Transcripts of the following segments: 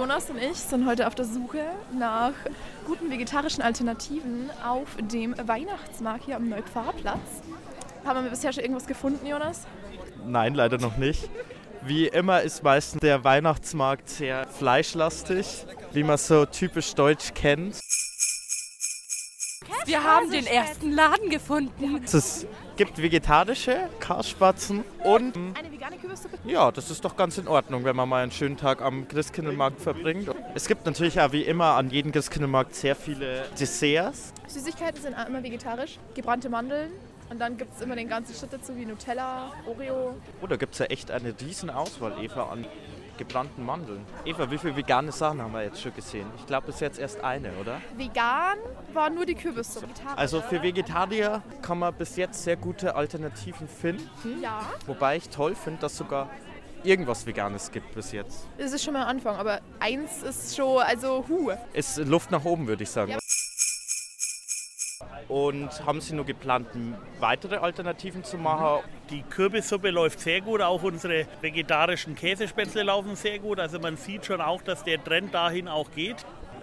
Jonas und ich sind heute auf der Suche nach guten vegetarischen Alternativen auf dem Weihnachtsmarkt hier am Neupfarrplatz. Haben wir bisher schon irgendwas gefunden, Jonas? Nein, leider noch nicht. Wie immer ist meistens der Weihnachtsmarkt sehr fleischlastig, wie man so typisch deutsch kennt. Wir haben den ersten Laden gefunden. Es gibt vegetarische Karspatzen und Eine vegane Kürbissuppe? ja, das ist doch ganz in Ordnung, wenn man mal einen schönen Tag am Christkindlmarkt verbringt. Es gibt natürlich auch wie immer an jedem Christkindlmarkt sehr viele Desserts. Süßigkeiten sind immer vegetarisch. Gebrannte Mandeln. Und dann gibt es immer den ganzen Shit dazu, wie Nutella, Oreo. Oh, da gibt es ja echt eine riesen Auswahl, Eva, an gebrannten Mandeln. Eva, wie viele vegane Sachen haben wir jetzt schon gesehen? Ich glaube, bis jetzt erst eine, oder? Vegan war nur die Kürbissuppe. Also für Vegetarier kann man bis jetzt sehr gute Alternativen finden. Ja, Wobei ich toll finde, dass sogar irgendwas Veganes gibt bis jetzt. das ist schon mal ein Anfang. Aber eins ist schon, also hu. Ist Luft nach oben, würde ich sagen. Ja. Und haben Sie nur geplant, weitere Alternativen zu machen? Die Kürbissuppe läuft sehr gut, auch unsere vegetarischen Käsespätzle laufen sehr gut. Also man sieht schon auch, dass der Trend dahin auch geht.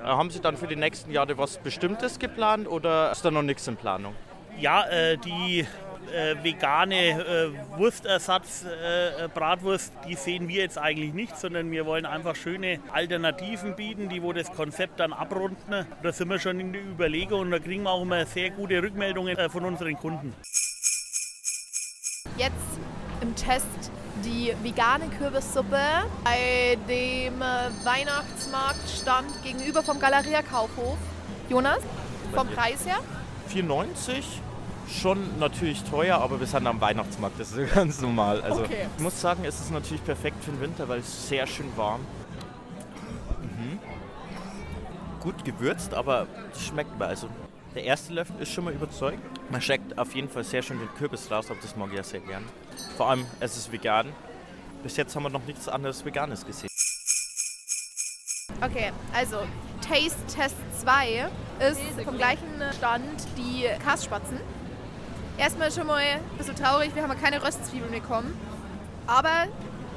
Äh, Haben Sie dann für die nächsten Jahre was Bestimmtes geplant oder ist da noch nichts in Planung? Ja, äh, die äh, vegane äh, Wurstersatz, äh, äh, Bratwurst, die sehen wir jetzt eigentlich nicht, sondern wir wollen einfach schöne Alternativen bieten, die wo das Konzept dann abrunden. Da sind wir schon in der Überlegung und da kriegen wir auch immer sehr gute Rückmeldungen äh, von unseren Kunden. Jetzt im Test die vegane Kürbissuppe bei dem äh, Weihnachtsmarktstand gegenüber vom Galeria Kaufhof. Jonas, vom Preis her? 4,90 schon natürlich teuer, aber wir sind am Weihnachtsmarkt, das ist ganz normal. Also Okay. ich muss sagen, es ist natürlich perfekt für den Winter, weil es sehr schön warm. Mhm. Gut gewürzt, aber es schmeckt mir. Also der erste Löffel ist schon mal überzeugt. Man schmeckt auf jeden Fall sehr schön den Kürbis raus, aber das mag ich ja sehr gern. Vor allem, es ist vegan. Bis jetzt haben wir noch nichts anderes Veganes gesehen. Okay, also Taste Test 2 ist vom gleichen Stand die Kassspatzen. Erstmal schon mal ein bisschen traurig, wir haben ja keine Röstzwiebeln bekommen. Aber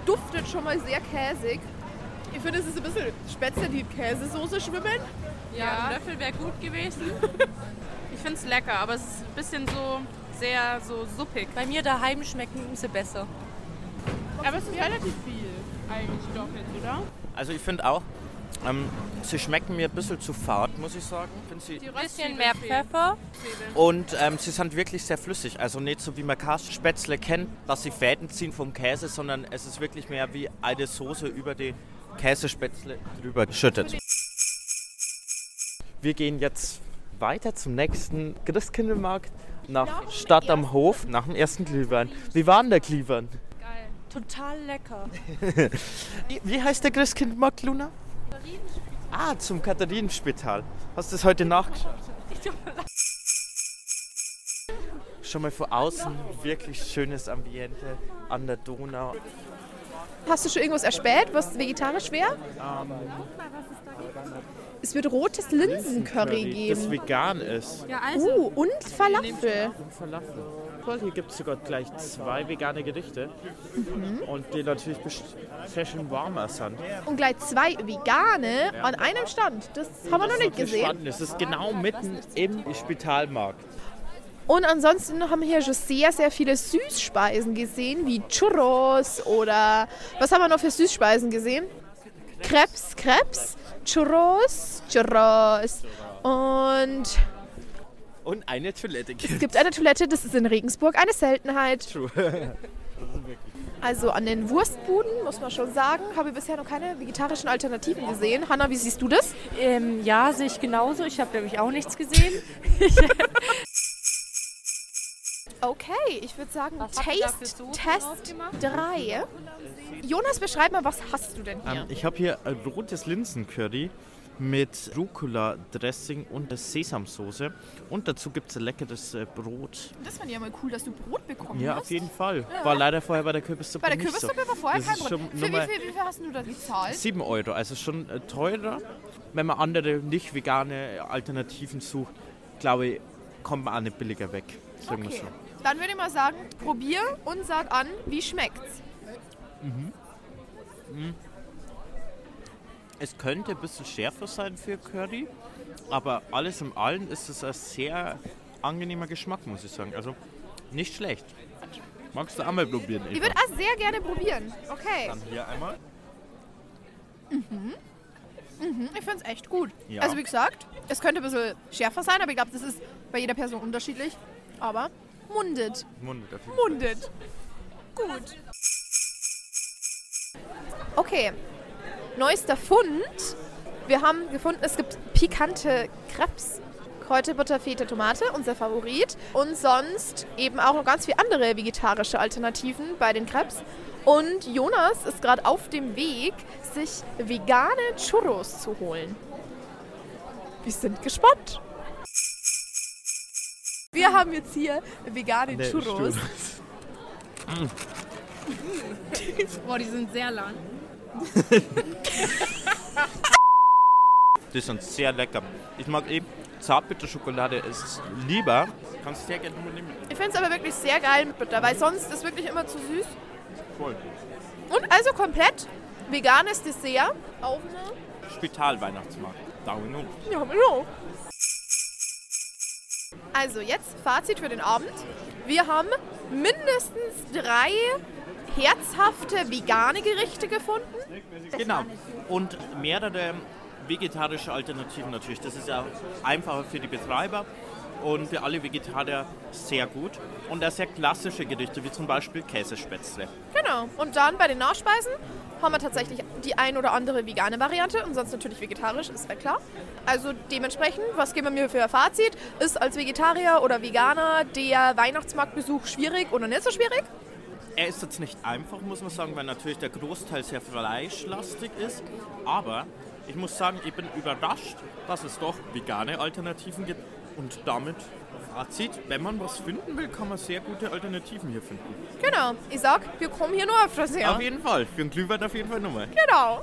duftet schon mal sehr käsig. Ich finde, es ist ein bisschen Spätzle, die in Käsesoße schwimmen. Ja, ein Löffel wäre gut gewesen. Ich finde es lecker, aber es ist ein bisschen so sehr so suppig. Bei mir daheim schmecken sie besser. Aber es ist relativ viel eigentlich doch jetzt, oder? Also ich finde auch, ähm, sie schmecken mir ein bisschen zu fad, muss ich sagen. Find sie Ein bisschen mehr Pfeffer. Und ähm, sie sind wirklich sehr flüssig. Also nicht so wie man Kasspätzle kennt, dass sie Fäden ziehen vom Käse, sondern es ist wirklich mehr wie eine Soße über die Käsespätzle drüber geschüttet. Wir gehen jetzt weiter zum nächsten Christkindlmarkt nach Stadt am Hof, nach dem ersten Glühwein. Wie war denn der Glühwein? Total lecker. Wie- heißt der Christkindlmarkt, Luna? Ah, zum Katharinenspital. Hast du das heute nachgeschaut? Schon mal von außen wirklich schönes Ambiente an der Donau. Hast du schon irgendwas erspäht, was vegetarisch wäre? Es wird rotes Linsencurry Das geben. vegan ist. Ja, also. Uh, und Falafel. Und Falafel. Toll, hier gibt es sogar gleich zwei vegane Gerichte. Und die natürlich schön warmer sind. Und gleich zwei vegane an einem Stand. Das haben wir noch nicht Das gesehen. spannend. Es ist genau mitten im Spitalmarkt. Und ansonsten haben wir hier schon sehr, sehr viele Süßspeisen gesehen, wie Churros oder was haben wir noch für Süßspeisen gesehen? Crepes, Crepes, Churros, Churros. Und Und eine Toilette. es gibt eine Toilette, das ist in Regensburg eine Seltenheit. Also an den Wurstbuden, muss man schon sagen, habe ich bisher noch keine vegetarischen Alternativen gesehen. Hanna, wie siehst du das? Ähm, ja, sehe ich genauso. Ich habe, glaube ich, auch nichts gesehen. Okay, ich würde sagen, Was Taste Test draufgemacht? 3. Jonas, beschreib mal, was hast du denn hier? Ähm, ich habe hier ein rotes Linsencurry mit Rucola-Dressing und Sesamsoße. Und dazu gibt es ein leckeres äh, Brot. Das fand ich ja mal cool, dass du Brot bekommen Ja, hast. auf jeden Fall. War leider vorher bei der Kürbissuppe Bei der Kürbissuppe so. war vorher Das kein Brot. Für wie viel, wie viel hast du da gezahlt? 7 Euro, also schon äh, teurer. Wenn man andere nicht vegane Alternativen sucht, glaube ich, kommt man auch nicht billiger weg. Sagen Okay. so. Dann würde ich mal sagen, probier und sag an, wie schmeckt's. Es könnte ein bisschen schärfer sein für Curry, aber alles im Allen ist es ein sehr angenehmer Geschmack, muss ich sagen. Also nicht schlecht. Magst du einmal probieren, Ich Eva? würde auch sehr gerne probieren. Okay. Dann hier einmal. Ich finde es echt gut. Ja. Also wie gesagt, es könnte ein bisschen schärfer sein, aber ich glaube, das ist bei jeder Person unterschiedlich. Aber mundet. Mund auf jeden Fall. Mundet. Gut. Okay. Neuester Fund. Wir haben gefunden, es gibt pikante Krebs. Kräuterbutter, Feta, Tomate, unser Favorit. Und sonst eben auch noch ganz viele andere vegetarische Alternativen bei den Krebs. Und Jonas ist gerade auf dem Weg, sich vegane Churros zu holen. Wir sind gespannt. Wir haben jetzt hier vegane Nee, Churros. Boah, die sind sehr lang. Die sind sehr lecker. Ich mag eben Zartbitterschokolade ist lieber. Kannst sehr gerne mal nehmen. Ich finde es aber wirklich sehr geil mit Butter, weil sonst ist wirklich immer zu süß. Voll. Und also komplett veganes Dessert auf eine... Spitalweihnachtsmarkt. Daumen hoch. Ja, hallo. Also jetzt Fazit für den Abend. Wir haben mindestens drei herzhafte vegane Gerichte gefunden. Genau. Und mehrere vegetarische Alternativen natürlich. Das ist ja einfacher für die Betreiber und für alle Vegetarier sehr gut. Und auch sehr klassische Gerichte, wie zum Beispiel Käsespätzle. Genau. Und dann bei den Nachspeisen haben wir tatsächlich die ein oder andere vegane Variante und sonst natürlich vegetarisch, ist ja klar. Also dementsprechend, was geben wir mir für ein Fazit? Ist als Vegetarier oder Veganer der Weihnachtsmarktbesuch schwierig oder nicht so schwierig? Er ist jetzt nicht einfach, muss man sagen, weil natürlich der Großteil sehr fleischlastig ist. Aber ich muss sagen, ich bin überrascht, dass es doch vegane Alternativen gibt. Und damit Fazit, wenn man was finden will, kann man sehr gute Alternativen hier finden. Genau. Ich sag, wir kommen hier nur öfters her. Auf jeden Fall. Für einen Glühwein auf jeden Fall nochmal. Genau.